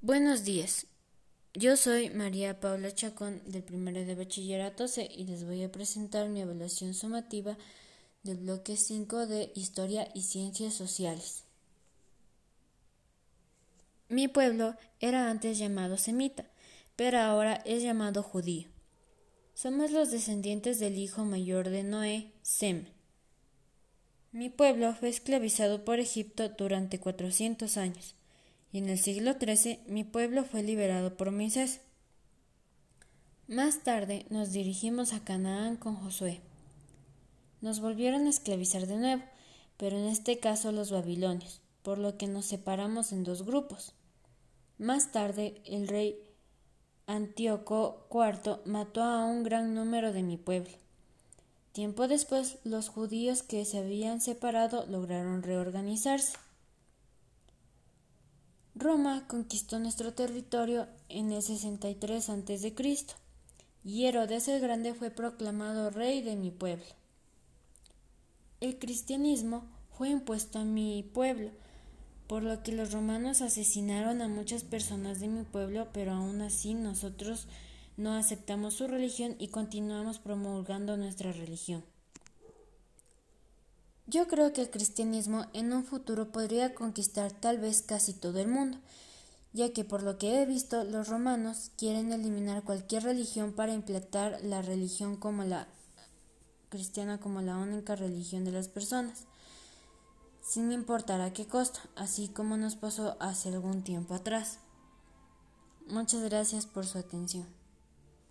Buenos días. Yo soy María Paula Chacón del primero de bachillerato C y les voy a presentar mi evaluación sumativa del bloque 5 de Historia y Ciencias Sociales. Mi pueblo era antes llamado semita, pero ahora es llamado judío. Somos los descendientes del hijo mayor de Noé, Sem. Mi pueblo fue esclavizado por Egipto durante 400 años y en el siglo XIII mi pueblo fue liberado por Moisés. Más tarde nos dirigimos a Canaán con Josué. Nos volvieron a esclavizar de nuevo, pero en este caso los babilonios, por lo que nos separamos en dos grupos. Más tarde el rey Antíoco IV mató a un gran número de mi pueblo. Tiempo después los judíos que se habían separado lograron reorganizarse. Roma conquistó nuestro territorio en el 63 a.C. y Herodes el Grande fue proclamado rey de mi pueblo. El cristianismo fue impuesto a mi pueblo, por lo que los romanos asesinaron a muchas personas de mi pueblo, pero aún así nosotros no aceptamos su religión y continuamos promulgando nuestra religión. Yo creo que el cristianismo en un futuro podría conquistar tal vez casi todo el mundo, ya que por lo que he visto los romanos quieren eliminar cualquier religión para implantar la religión como la cristiana como la única religión de las personas, sin importar a qué costo, así como nos pasó hace algún tiempo atrás. Muchas gracias por su atención.